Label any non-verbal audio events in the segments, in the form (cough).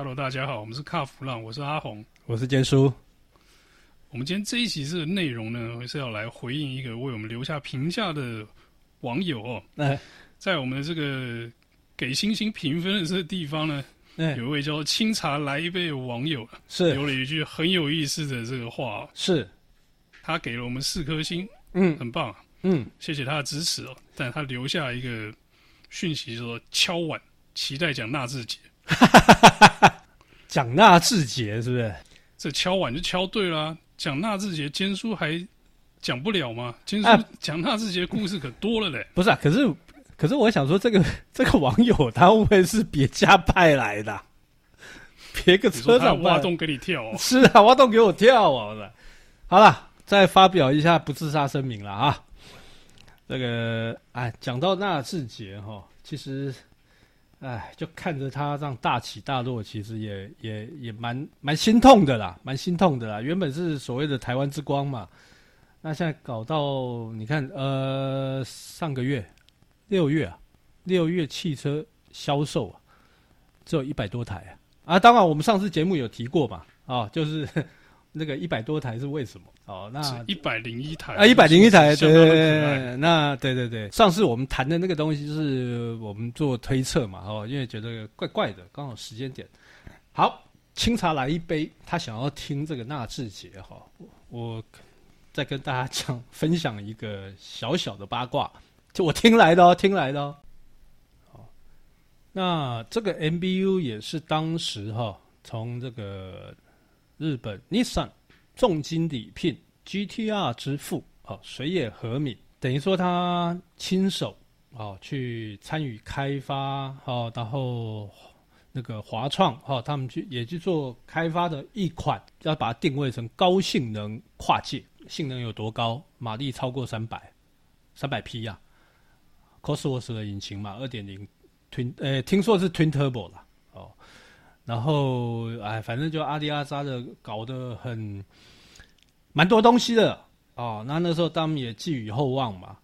Hello，大家好，我们是卡弗浪，我是阿红，我是坚叔。我们今天这一集这个内容呢，是要来回应一个为我们留下评价的网友哦。哎，在我们的这个给星星评分的这个地方呢，哎，有一位叫清茶来一杯的网友，是。留了一句很有意思的这个话，是，他给了我们四颗星，嗯，很棒，嗯，谢谢他的支持哦。但他留下一个讯息说，敲碗期待讲纳智捷。哈哈哈哈哈！讲纳智捷是不是？这敲碗就敲对了。讲纳智捷，坚叔还讲不了吗？坚叔讲纳智捷故事可多了嘞。不是啊，可是可是我想说，这个 (laughs) 这个网友他会不会是别家派来的？(laughs) 别个车长挖洞给你跳哦？是啊，挖洞给我跳啊！好了，再发表一下不自杀声明了啊。这个哎，讲到纳智捷哈，其实。哎，就看着他这样大起大落，其实也也也蛮蛮心痛的啦，蛮心痛的啦。原本是所谓的台湾之光嘛，那现在搞到你看，呃，上个月六月啊，六月汽车销售啊，只有一百多台啊。啊，当然我们上次节目有提过嘛，啊，就是。那个一百多台是为什么？哦，那一百零一台啊，一百零一台，对对对，那对对对，上次我们谈的那个东西就是我们做推测嘛，哦，因为觉得怪怪的，刚好时间点。好，清茶来一杯，他想要听这个纳智捷哈，我再跟大家讲分享一个小小的八卦，就我听来的哦，听来的哦。好，那这个 MBU 也是当时哈，从这个。日本 Nissan 重金礼聘 GTR 之父哦，水野和敏，等于说他亲手哦去参与开发哦，然后那个华创哦，他们去也去做开发的一款，要把它定位成高性能跨界，性能有多高？马力超过三百，三百匹呀，Cosworth 的引擎嘛，二点零 Twin，呃，听说是 Twin Turbo 啦。然后，哎，反正就阿迪阿扎的搞得很，蛮多东西的哦。那那时候他们也寄予厚望嘛。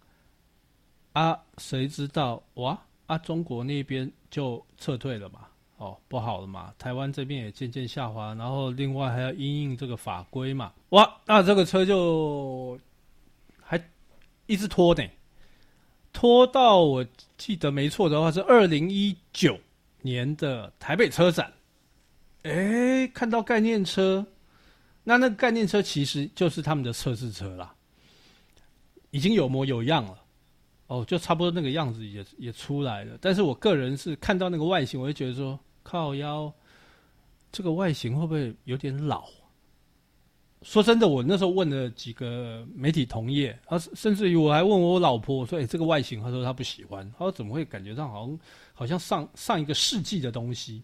啊，谁知道哇？啊，中国那边就撤退了嘛。哦，不好了嘛。台湾这边也渐渐下滑，然后另外还要因应这个法规嘛。哇，那这个车就还一直拖呢，拖到我记得没错的话是二零一九年的台北车展。哎，看到概念车，那那概念车其实就是他们的测试车啦，已经有模有样了，哦，就差不多那个样子也也出来了。但是我个人是看到那个外形，我就觉得说靠腰，这个外形会不会有点老？说真的，我那时候问了几个媒体同业，啊，甚至于我还问我老婆，我说：“哎，这个外形，她说她不喜欢，她说怎么会感觉上好像好像上上一个世纪的东西。”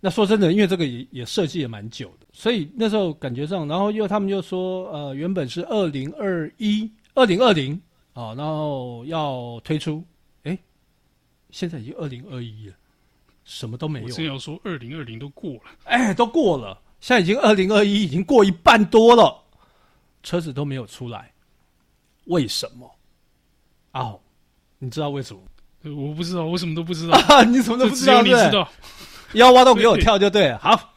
那说真的，因为这个也也设计也蛮久的，所以那时候感觉上，然后又他们就说，呃，原本是二零二一、二零二零啊，然后要推出，哎，现在已经二零二一了，什么都没有。我正要说二零二零都过了，哎，都过了，现在已经二零二一，已经过一半多了，车子都没有出来，为什么？哦，你知道为什么？我不知道，我什么都不知道。啊，你什么都不知道？你知道。要挖洞给我跳就对了，(laughs) 好。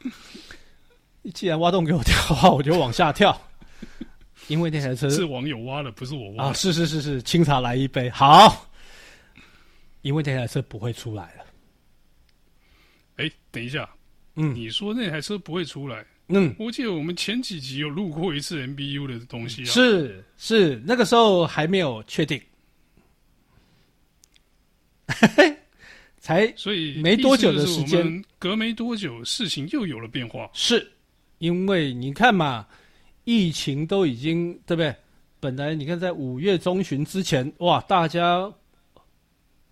既然挖洞给我跳的话，我就往下跳。因为那台车 (laughs) 是网友挖的，不是我挖的。啊，是是是是，清茶来一杯，好。因为那台车不会出来了。哎，等一下，嗯，你说那台车不会出来？嗯，我记得我们前几集有录过一次 MBU 的东西啊。是是，那个时候还没有确定。(laughs) 才所以没多久的时间，隔没多久，事情又有了变化。是，因为你看嘛，疫情都已经对不对？本来你看在五月中旬之前，哇，大家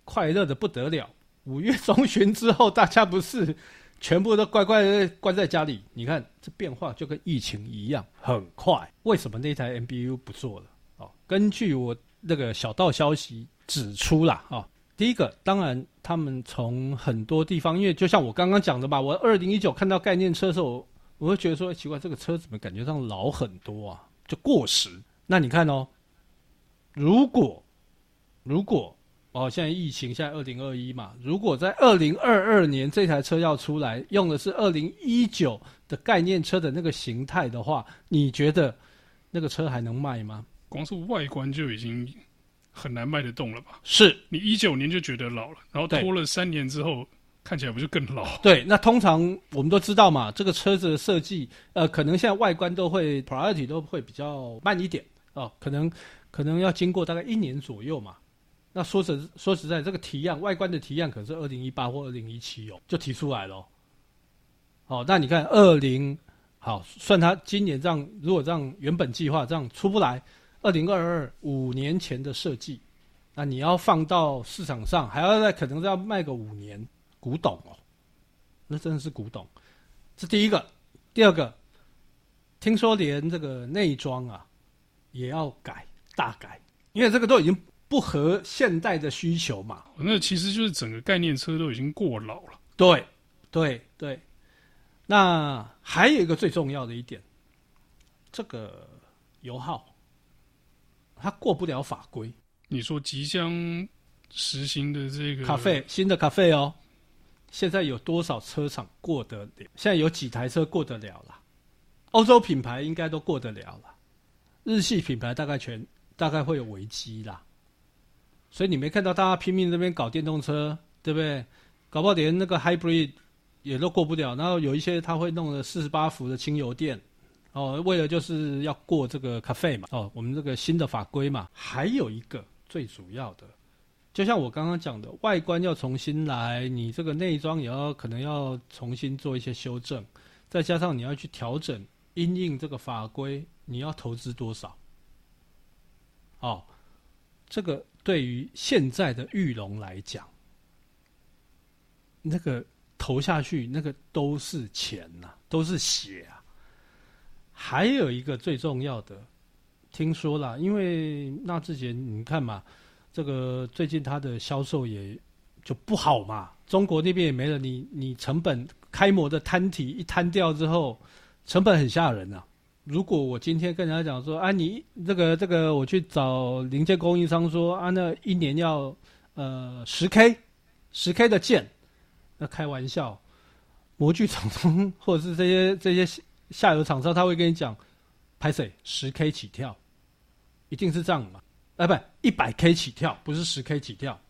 快乐的不得了。五月中旬之后，大家不是全部都乖乖的关在家里？你看这变化就跟疫情一样，很快。为什么那台 MBU 不做了？哦，根据我那个小道消息指出啦，啊。第一个，当然，他们从很多地方，因为就像我刚刚讲的吧，我二零一九看到概念车的时候，我会觉得说奇怪，这个车怎么感觉上老很多啊？就过时。那你看哦，如果如果哦，现在疫情现在二零二一嘛，如果在二零二二年这台车要出来，用的是二零一九的概念车的那个形态的话，你觉得那个车还能卖吗？光是外观就已经很难卖得动了吧？是你一九年就觉得老了，然后拖了三年之后，看起来不就更老？对，那通常我们都知道嘛，这个车子的设计，呃，可能现在外观都会 priority 都会比较慢一点哦，可能可能要经过大概一年左右嘛。那说实说实在，这个提案外观的提案可能是二零一八或二零一七哦，就提出来了哦。哦，那你看二零好算它今年这样，如果这样原本计划这样出不来，二零二二五年前的设计，那你要放到市场上，还要再可能要卖个五年，古董哦，那真的是古董。这第一个，第二个，听说连这个内装啊也要改大改，因为这个都已经。不合现代的需求嘛？那其实就是整个概念车都已经过老了。对，对，对。那还有一个最重要的一点，这个油耗，它过不了法规。你说即将实行的这个 CAFE 新的 CAFE 哦，现在有多少车厂过得了？现在有几台车过得了了？欧洲品牌应该都过得了了，日系品牌大概全大概会有危机啦。所以你没看到大家拼命那边搞电动车，对不对？搞不好连那个 hybrid 也都过不了。然后有一些他会弄的四十八伏的轻油电，哦，为了就是要过这个 CAFE 嘛，哦，我们这个新的法规嘛。还有一个最主要的，就像我刚刚讲的，外观要重新来，你这个内装也要可能要重新做一些修正，再加上你要去调整因应这个法规，你要投资多少？哦，这个。对于现在的裕隆来讲，那个投下去，那个都是钱呐、都是血啊。还有一个最重要的，听说了，因为纳智捷，你看嘛，这个最近它的销售也就不好嘛，中国那边也没了，你你成本开模的摊体一摊掉之后，成本很吓人啊。如果我今天跟人家讲说啊，你这个这个，我去找零件供应商说啊，那一年要呃十 K，十 K 的件，那开玩笑，模具厂商或者是这些这些下游厂商，他会跟你讲，拍谁十 K 起跳，一定是这样嘛？啊，不，一百 K 起跳，不是十 K 起跳。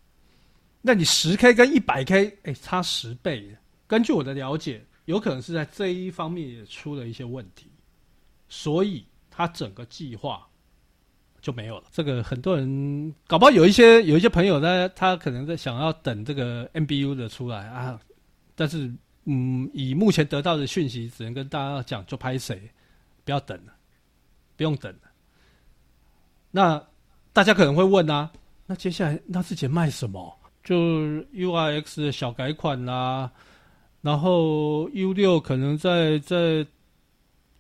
那你十 K 跟一百 K，哎，差十倍。根据我的了解，有可能是在这一方面也出了一些问题。所以他整个计划就没有了。这个很多人搞不好有一些有一些朋友呢，他可能在想要等这个 MBU 的出来啊。但是，嗯，以目前得到的讯息，只能跟大家讲，就拍谁，不要等了，不用等了。那大家可能会问啊，那接下来纳智捷卖什么？就 UIX 的小改款啦、啊，然后 U 六可能在在。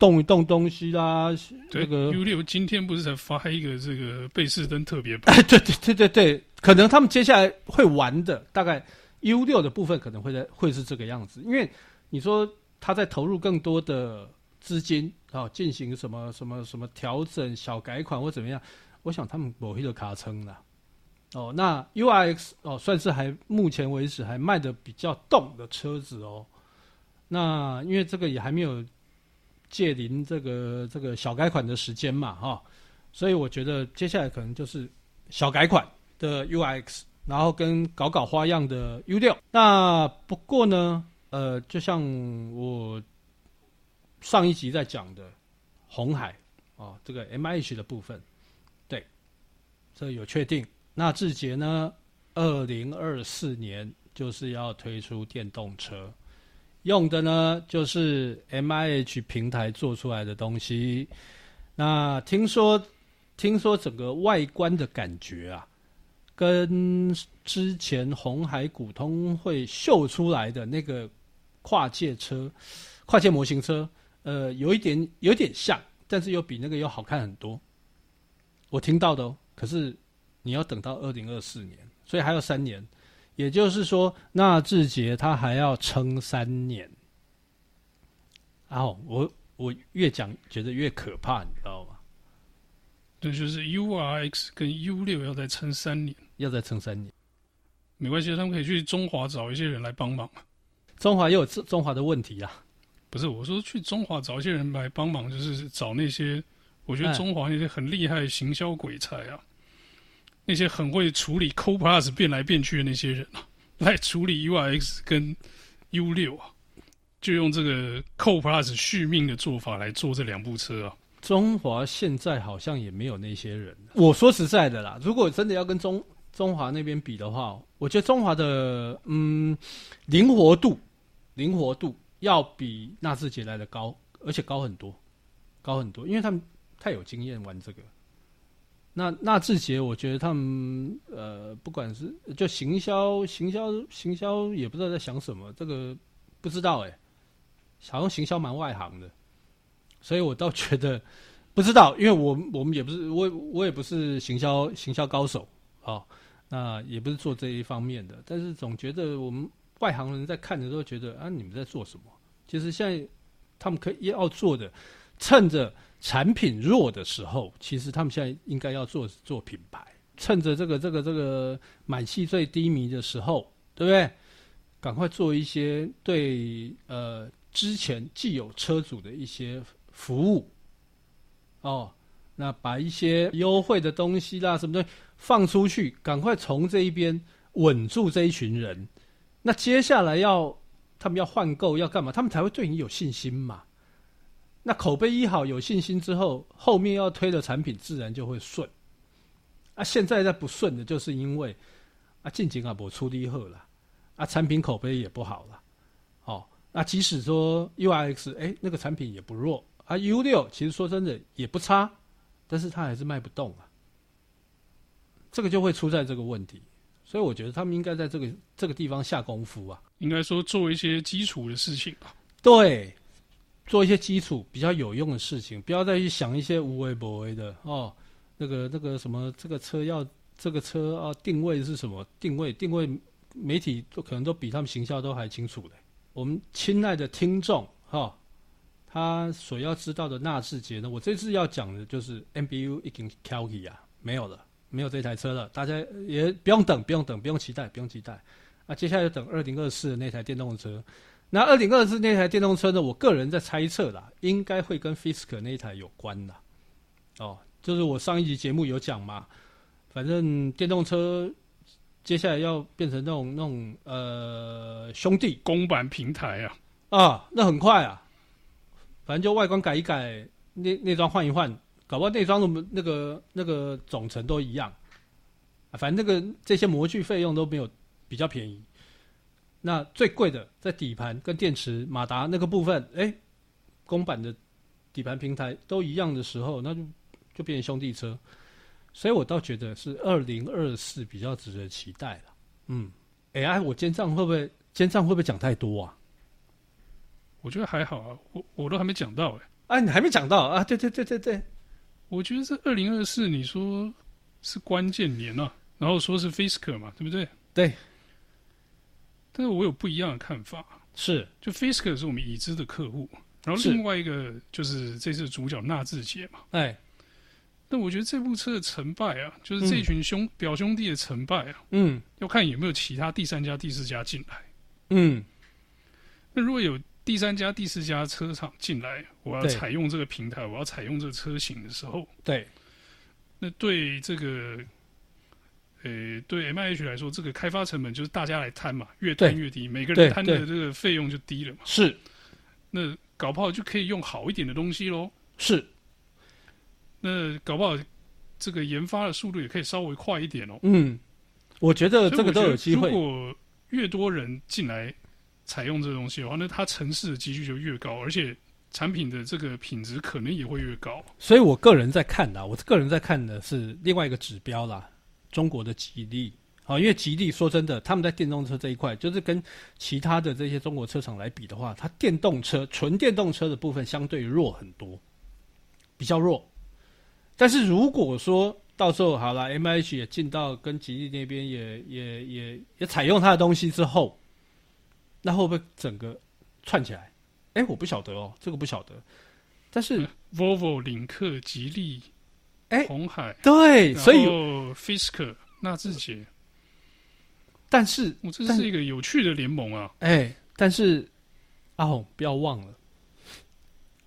动一动东西啦，这个 U 六今天不是才发一个这个贝士登特别版？(laughs) 哎，对对对对对，可能他们接下来会玩的大概 U 六的部分可能会在会是这个样子，因为你说他在投入更多的资金啊，进行什么什么什么调整、小改款或怎么样，我想他们某一个卡称了。哦，那 U I X 哦，算是还目前为止还卖得比较动的车子哦。那因为这个也还没有。届临这个这个小改款的时间嘛，哈、所以我觉得接下来可能就是小改款的 U I X 然后跟搞搞花样的 U 六。那不过呢，呃，就像我上一集在讲的红海啊、哦，这个 MIH 的部分，对，这有确定。那智捷呢，二零二四年就是要推出电动车。用的呢，就是 MIH 平台做出来的东西。那听说，听说整个外观的感觉啊，跟之前红海股东会秀出来的那个跨界车、跨界模型车，呃，有一点有点像，但是又比那个又好看很多。我听到的哦，可是你要等到二零二四年，所以还有三年。也就是说，纳智捷它还要撑三年。然后我我越讲觉得越可怕，你知道吗？对，就是 URX 跟 U 六要再撑三年，要再撑三年。没关系，他们可以去中华找一些人来帮忙。中华也有中华的问题啊，不是我说去中华找一些人来帮忙，就是找那些我觉得中华那些很厉害的行销鬼才啊，哎、那些很会处理 Co Plus 变来变去的那些人啊，(laughs) 来处理 URX 跟 U 六啊，就用这个 Co Plus 续命的做法来做这两部车啊。中华现在好像也没有那些人。我说实在的啦，如果真的要跟中中华那边比的话，我觉得中华的嗯灵活度，灵活度要比纳智捷来的高，而且高很多，高很多，因为他们太有经验玩这个。那纳智捷，我觉得他们呃，不管是就行销、行销、行销，也不知道在想什么，这个不知道哎、好像行销蛮外行的。所以我倒觉得不知道，因为我我们也不是我我也不是行销行销高手啊、哦，那也不是做这一方面的，但是总觉得我们外行人在看的时候觉得啊，你们在做什么？其实现在他们可以要做的，趁着产品弱的时候，其实他们现在应该要做做品牌，趁着这个这个这个买气最低迷的时候，对不对？赶快做一些对呃之前既有车主的一些。服务哦，那把一些优惠的东西啦，什么的放出去，赶快从这一边稳住这一群人。那接下来要他们要换购要干嘛？他们才会对你有信心嘛。那口碑一好，有信心之后，后面要推的产品自然就会顺。啊，现在在不顺的，就是因为啊，进景啊，不出力后了，啊，产品口碑也不好了。哦，那即使说 U X，哎，那个产品也不弱。啊，U 六其实说真的也不差，但是它还是卖不动啊。这个就会出在这个问题，所以我觉得他们应该在这个这个地方下功夫啊。应该说做一些基础的事情吧。对，做一些基础比较有用的事情，不要再去想一些无为不为的哦。那个那个什么，这个车要这个车啊，定位是什么？定位定位，媒体都可能都比他们行销都还清楚的。我们亲爱的听众哈。哦他所要知道的纳智捷呢？我这次要讲的就是 MBU 已经交去啊，没有了，没有这台车了。大家也不用等，不用等，不用期待，不用期待。啊，接下来就等二零二四的那台电动车。那二零二四那台电动车呢？我个人在猜测啦，应该会跟 Fisker 那一台有关的。哦，就是我上一集节目有讲嘛，反正电动车接下来要变成那种那种呃兄弟公版平台啊，啊，那很快啊。反正就外观改一改，内内装换一换，搞不好内装的那个那个总成都一样，反正那个这些模具费用都没有比较便宜。那最贵的在底盘跟电池、马达那个部分，哎、欸，公版的底盘平台都一样的时候，那就就变成兄弟车。所以我倒觉得是二零二四比较值得期待了。嗯，哎、欸，我今天这样会不会肩账会不会讲太多啊？我觉得还好啊，我我都还没讲到哎、欸，啊，你还没讲到啊？对对对对对，我觉得这二零二四你说是关键年啊，然后说是 Fisker 嘛，对不对？对。但是我有不一样的看法，是。就 Fisker 是我们已知的客户，然后另外一个就是这次主角纳智捷嘛，哎，那我觉得这部车的成败啊，就是这群兄、嗯、表兄弟的成败啊，嗯，要看有没有其他第三家、第四家进来，嗯，那如果有。第三家、第四家车厂进来，我要采用这个平台，我要采用这个车型的时候，对，那对这个，呃、欸，对 M I H 来说，这个开发成本就是大家来摊嘛，越摊越低，每个人摊的这个费用就低了嘛。是，那搞不好就可以用好一点的东西喽。是，那搞不好这个研发的速度也可以稍微快一点哦。嗯，我觉得这个都有机会。如果越多人进来。采用这东西的话，那它城市的几率就越高，而且产品的这个品质可能也会越高。所以我个人在看的，我个人在看的是另外一个指标啦，中国的吉利啊，因为吉利说真的，他们在电动车这一块，就是跟其他的这些中国车厂来比的话，它电动车纯电动车的部分相对弱很多，比较弱。但是如果说到时候好了，M H 也进到跟吉利那边也也也也采用它的东西之后。那会不会整个串起来？哎，我不晓得哦，这个不晓得。但是 Volvo、领克、吉利、哎，红海，对，所以 Fisker、纳智捷，但是，我这是一个有趣的联盟啊！哎，但是阿红不要忘了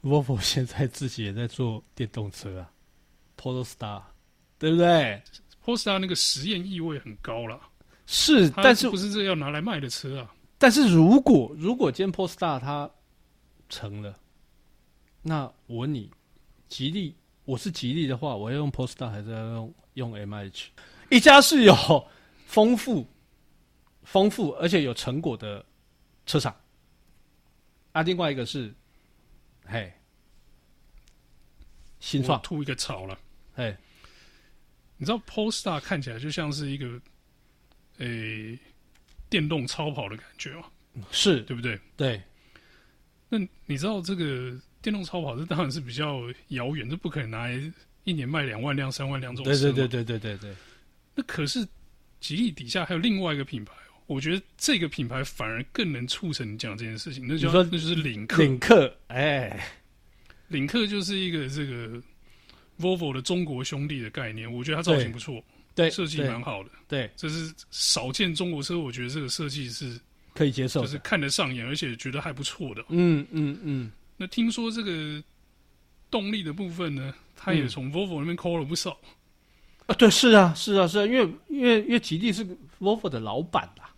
，Volvo (laughs) 现在自己也在做电动车啊，Polestar，对不对？Polestar 那个实验意味很高了，是，但是不是这要拿来卖的车啊？但是如果如果今天 Polestar 它成了，那我问你，吉利，我是吉利的话，我要用 Polestar 还是要用用 MIH？一家是有丰富、丰富而且有成果的车厂，啊，另外一个是，嘿，新创吐一个槽了，嘿，你知道 Polestar 看起来就像是一个，诶、欸。电动超跑的感觉嘛，是对不对？对。那你知道这个电动超跑，这当然是比较遥远，这不可能拿来一年卖两万辆、三万辆这种车。对对对对对对对。那可是吉利底下还有另外一个品牌哦，我觉得这个品牌反而更能促成你讲这件事情。那就那就是领克。领克，哎，领克就是一个这个 Volvo 的中国兄弟的概念，我觉得它造型不错。对，设计蛮好的。对，这是少见中国车，我觉得这个设计是可以接受，就是看得上眼，而且觉得还不错的。嗯嗯嗯。那听说这个动力的部分呢，他也从 Volvo 那边抠了不少。啊、嗯，对，是啊，是啊，是啊，因为因为因为吉利是 Volvo 的老板啦。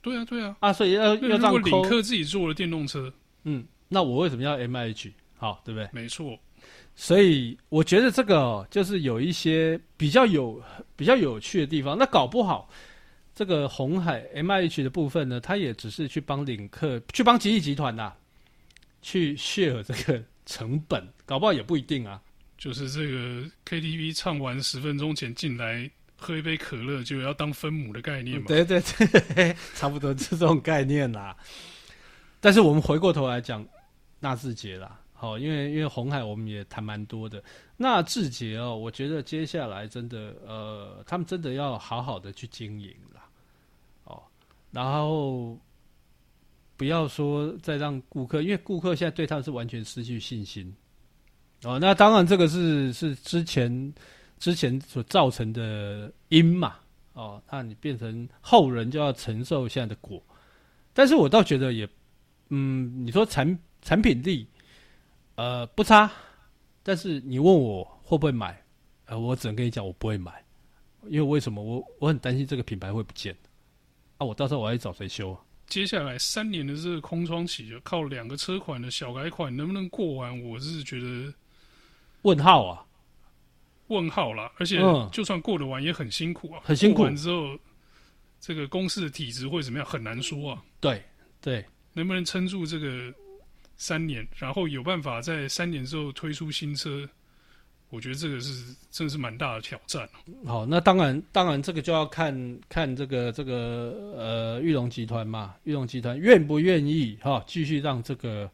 对啊，对啊。啊，所以要要让。如果领克自己做了电动车，嗯，那我为什么要 MIH？好，对不对？没错。所以我觉得这个就是有一些比较有比较有趣的地方。那搞不好这个红海 MIH 的部分呢，他也只是去帮领克、去帮吉利集团呐、啊，去 share 这个成本，搞不好也不一定啊。就是这个 KTV 唱完十分钟前进来喝一杯可乐，就要当分母的概念嘛？对对对，(laughs) 差不多是这种概念啦。但是我们回过头来讲纳智捷啦。好，因为因为红海我们也谈蛮多的，那智杰哦，我觉得接下来真的呃，他们真的要好好的去经营了，哦，然后不要说再让顾客，因为顾客现在对他们是完全失去信心，哦，那当然这个是是之前之前所造成的因嘛，哦，那你变成后人就要承受现在的果，但是我倒觉得也，嗯，你说产产品力。呃，不差，但是你问我会不会买？呃，我只能跟你讲，我不会买，因为为什么？我我很担心这个品牌会不见啊！我到时候我要去找谁修啊？接下来三年的这个空窗期，就靠两个车款的小改款能不能过完？我是觉得问号啊，问号啦！而且就算过得完，也很辛苦啊，很辛苦。过完之后，这个公司的体质会怎么样？很难说啊。对对，能不能撑住这个？三年，然后有办法在三年之后推出新车，我觉得这个是真的是蛮大的挑战。好，那当然，当然这个就要看看这个这个呃玉龙集团嘛，玉龙集团愿不愿意哈继续让这个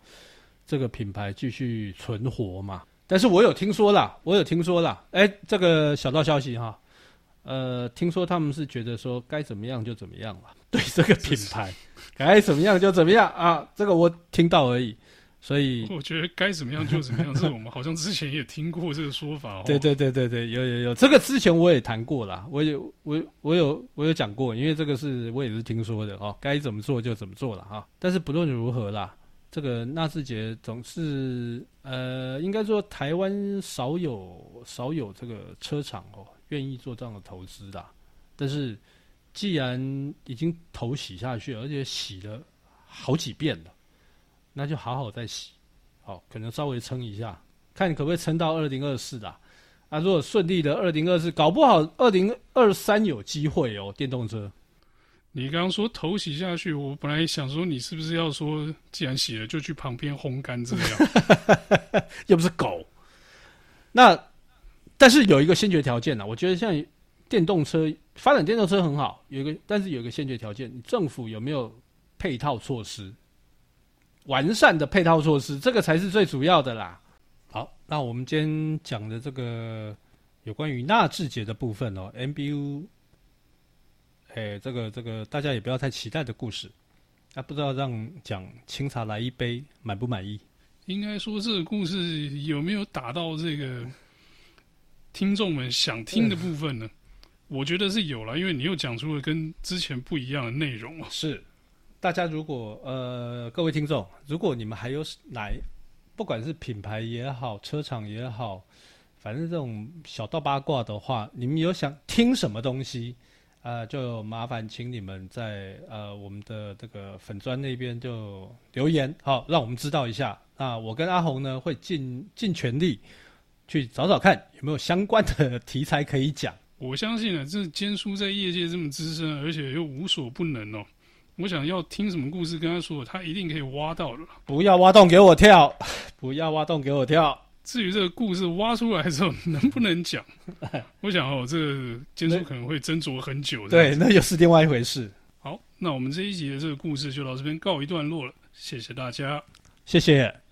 这个品牌继续存活嘛？但是我有听说啦，我有听说啦，哎，这个小道消息哈，呃，听说他们是觉得说该怎么样就怎么样了，对这个品牌该怎么样就怎么样啊，这个我听到而已。所以 (laughs) 我觉得该怎么样就怎么样，这我们好像之前也听过这个说法。(laughs) 对对对对对，有有有，这个之前我也谈过啦，我有我我有我有讲过，因为这个是我也是听说的哦，该怎么做就怎么做了哈。但是不论如何啦，这个纳智捷总是呃，应该说台湾少有少有这个车厂哦愿意做这样的投资的。但是既然已经头洗下去，而且洗了好几遍了。那就好好再洗，好，可能稍微撑一下，看你可不可以撑到二零二四啦。啊，如果顺利的二零二四，搞不好二零二三有机会哦。电动车，你刚刚说头洗下去，我本来想说你是不是要说，既然洗了就去旁边烘干这样，(laughs) 又不是狗。那但是有一个先决条件呢，我觉得像电动车发展电动车很好，有一个但是有一个先决条件，政府有没有配套措施？完善的配套措施，这个才是最主要的啦。好，那我们今天讲的这个有关于纳智捷的部分哦，MBU，哎，这个这个大家也不要太期待的故事。那、啊、不知道让讲清茶来一杯满不满意？应该说这个故事有没有打到这个听众们想听的部分呢？我觉得是有了，因为你又讲出了跟之前不一样的内容啊。是，大家如果呃，各位听众，如果你们还有哪，不管是品牌也好，车厂也好，反正这种小道八卦的话，你们有想听什么东西，呃，就麻烦请你们在呃我们的这个粉砖那边就留言，好，让我们知道一下。那我跟阿红呢，会尽尽全力去找找看有没有相关的题材可以讲。我相信啊，这坚叔在业界这么资深，而且又无所不能哦。我想要听什么故事，跟他说，他一定可以挖到的。不要挖洞给我跳，(laughs) 不要挖洞给我跳。至于这个故事挖出来之后能不能讲，(laughs) 我想哦，这个坚叔可能会斟酌很久。对，那又是另外一回事。好，那我们这一集的这个故事就到这边告一段落了，谢谢大家，谢谢。